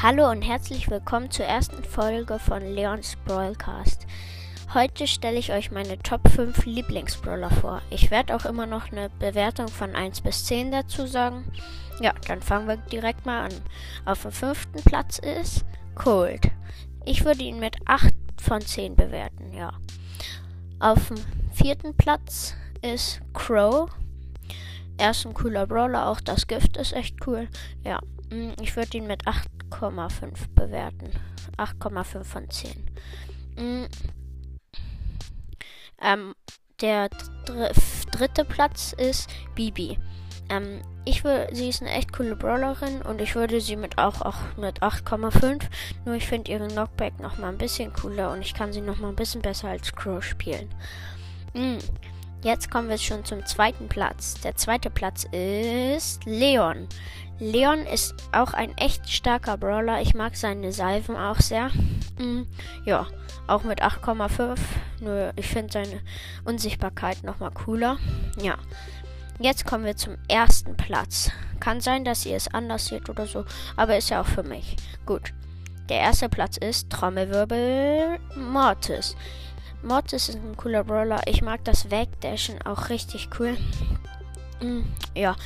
Hallo und herzlich willkommen zur ersten Folge von Leons Brawlcast. Heute stelle ich euch meine Top 5 Lieblingsbrawler vor. Ich werde auch immer noch eine Bewertung von 1 bis 10 dazu sagen. Ja, dann fangen wir direkt mal an. Auf dem fünften Platz ist Cold. Ich würde ihn mit 8 von 10 bewerten, ja. Auf dem vierten Platz ist Crow. Er ist ein cooler Brawler, auch das Gift ist echt cool. Ja, ich würde ihn mit 8,5 bewerten. 8,5 von 10. Mm. Ähm, der dr dritte Platz ist Bibi. Ähm, ich würde, sie ist eine echt coole Brawlerin und ich würde sie mit auch, auch mit 8,5. Nur ich finde ihren Knockback noch mal ein bisschen cooler und ich kann sie noch mal ein bisschen besser als Crow spielen. Mm. Jetzt kommen wir schon zum zweiten Platz. Der zweite Platz ist Leon. Leon ist auch ein echt starker Brawler. Ich mag seine Salven auch sehr. Mm, ja, auch mit 8,5. Nur ich finde seine Unsichtbarkeit nochmal cooler. Ja. Jetzt kommen wir zum ersten Platz. Kann sein, dass ihr es anders seht oder so, aber ist ja auch für mich. Gut. Der erste Platz ist Trommelwirbel Mortis. Mortis ist ein cooler Brawler. Ich mag das Wegdashen auch richtig cool. Mm, ja.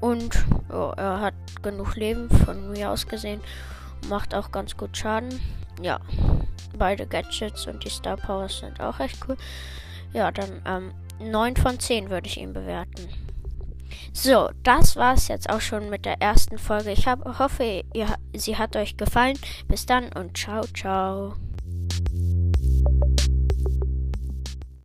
Und oh, er hat genug Leben von mir aus gesehen. Macht auch ganz gut Schaden. Ja. Beide Gadgets und die Star Powers sind auch echt cool. Ja, dann ähm, 9 von 10 würde ich ihn bewerten. So, das war es jetzt auch schon mit der ersten Folge. Ich hab, hoffe, ihr, sie hat euch gefallen. Bis dann und ciao, ciao.